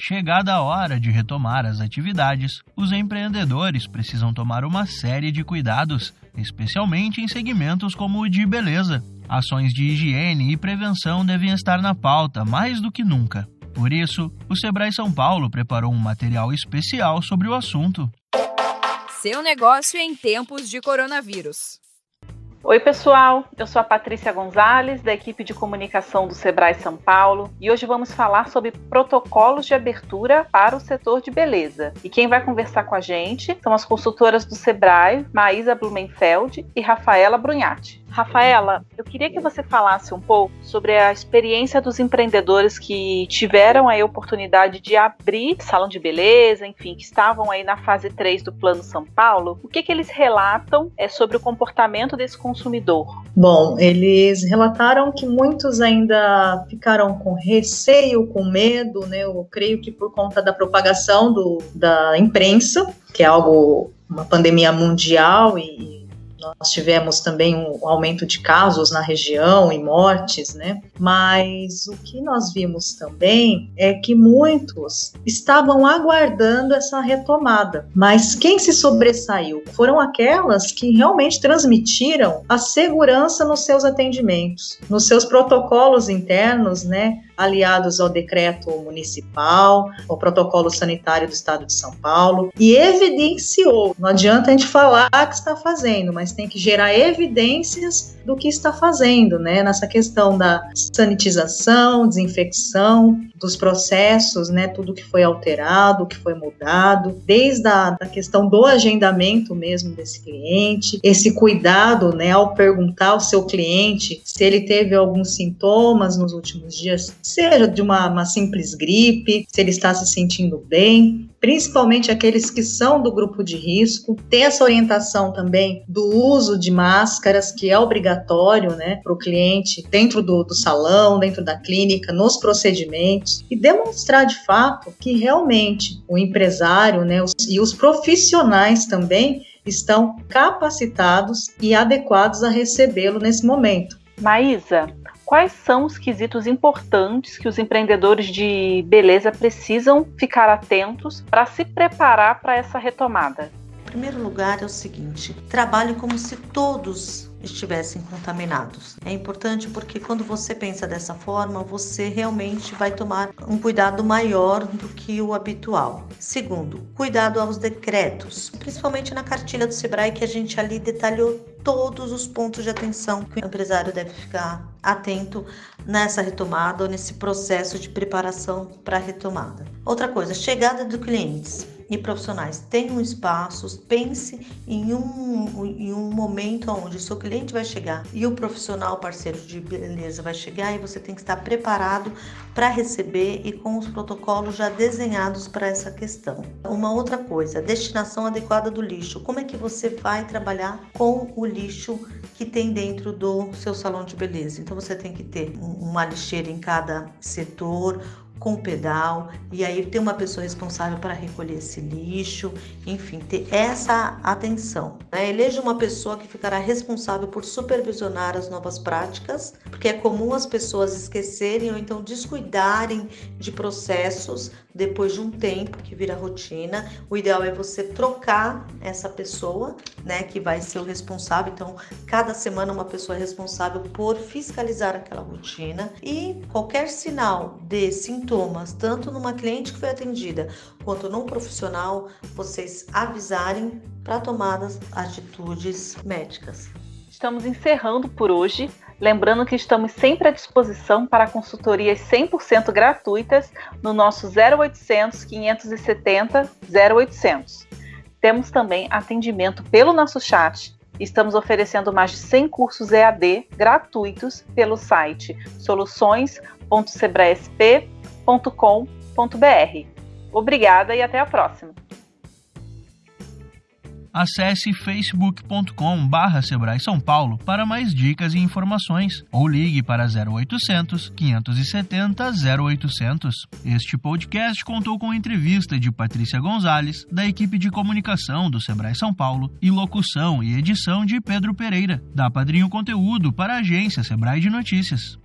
chegada a hora de retomar as atividades, os empreendedores precisam tomar uma série de cuidados, especialmente em segmentos como o de beleza. Ações de higiene e prevenção devem estar na pauta mais do que nunca. Por isso, o Sebrae São Paulo preparou um material especial sobre o assunto. Seu negócio em tempos de coronavírus. Oi, pessoal. Eu sou a Patrícia Gonzalez, da equipe de comunicação do Sebrae São Paulo, e hoje vamos falar sobre protocolos de abertura para o setor de beleza. E quem vai conversar com a gente são as consultoras do Sebrae, Maísa Blumenfeld e Rafaela Brunhatti. Rafaela, eu queria que você falasse um pouco sobre a experiência dos empreendedores que tiveram a oportunidade de abrir salão de beleza, enfim, que estavam aí na fase 3 do Plano São Paulo. O que, que eles relatam é sobre o comportamento desse consumidor? Bom, eles relataram que muitos ainda ficaram com receio, com medo, né? Eu creio que por conta da propagação do, da imprensa, que é algo, uma pandemia mundial e nós tivemos também um aumento de casos na região e mortes, né? Mas o que nós vimos também é que muitos estavam aguardando essa retomada. Mas quem se sobressaiu foram aquelas que realmente transmitiram a segurança nos seus atendimentos, nos seus protocolos internos, né? Aliados ao decreto municipal, ao protocolo sanitário do Estado de São Paulo, e evidenciou. Não adianta a gente falar que está fazendo, mas tem que gerar evidências do que está fazendo, né? Nessa questão da sanitização, desinfecção, dos processos, né? Tudo que foi alterado, que foi mudado, desde a da questão do agendamento mesmo desse cliente, esse cuidado, né? Ao perguntar ao seu cliente se ele teve alguns sintomas nos últimos dias, seja de uma, uma simples gripe, se ele está se sentindo bem, principalmente aqueles que são do grupo de risco, ter essa orientação também do uso de máscaras, que é obrigatório né, para o cliente dentro do, do salão, dentro da clínica, nos procedimentos, e demonstrar de fato que realmente o empresário né, os, e os profissionais também estão capacitados e adequados a recebê-lo nesse momento. Maísa, quais são os quesitos importantes que os empreendedores de beleza precisam ficar atentos para se preparar para essa retomada? Primeiro lugar, é o seguinte: trabalhe como se todos estivessem contaminados. É importante porque quando você pensa dessa forma, você realmente vai tomar um cuidado maior do que o habitual. Segundo, cuidado aos decretos, principalmente na cartilha do Sebrae que a gente ali detalhou todos os pontos de atenção que o empresário deve ficar atento nessa retomada ou nesse processo de preparação para a retomada. Outra coisa, chegada dos clientes e profissionais tenham espaços, pense em um, em um momento onde o seu cliente vai chegar e o profissional parceiro de beleza vai chegar e você tem que estar preparado para receber e com os protocolos já desenhados para essa questão. Uma outra coisa, destinação adequada do lixo. Como é que você vai trabalhar com o lixo que tem dentro do seu salão de beleza? Então você tem que ter uma lixeira em cada setor, com pedal, e aí ter uma pessoa responsável para recolher esse lixo, enfim, ter essa atenção. Né? Eleja uma pessoa que ficará responsável por supervisionar as novas práticas, porque é comum as pessoas esquecerem ou então descuidarem de processos depois de um tempo que vira rotina. O ideal é você trocar essa pessoa, né, que vai ser o responsável. Então, cada semana uma pessoa é responsável por fiscalizar aquela rotina e qualquer sinal de sintomas, tanto numa cliente que foi atendida quanto num profissional, vocês avisarem para tomadas atitudes médicas. Estamos encerrando por hoje. Lembrando que estamos sempre à disposição para consultorias 100% gratuitas no nosso 0800 570 0800. Temos também atendimento pelo nosso chat. Estamos oferecendo mais de 100 cursos EAD gratuitos pelo site soluções.sebraesp.com.br. Obrigada e até a próxima! Acesse facebook.com barra Sebrae São Paulo para mais dicas e informações ou ligue para 0800 570 0800. Este podcast contou com entrevista de Patrícia Gonzalez, da equipe de comunicação do Sebrae São Paulo, e locução e edição de Pedro Pereira, da Padrinho Conteúdo para a agência Sebrae de Notícias.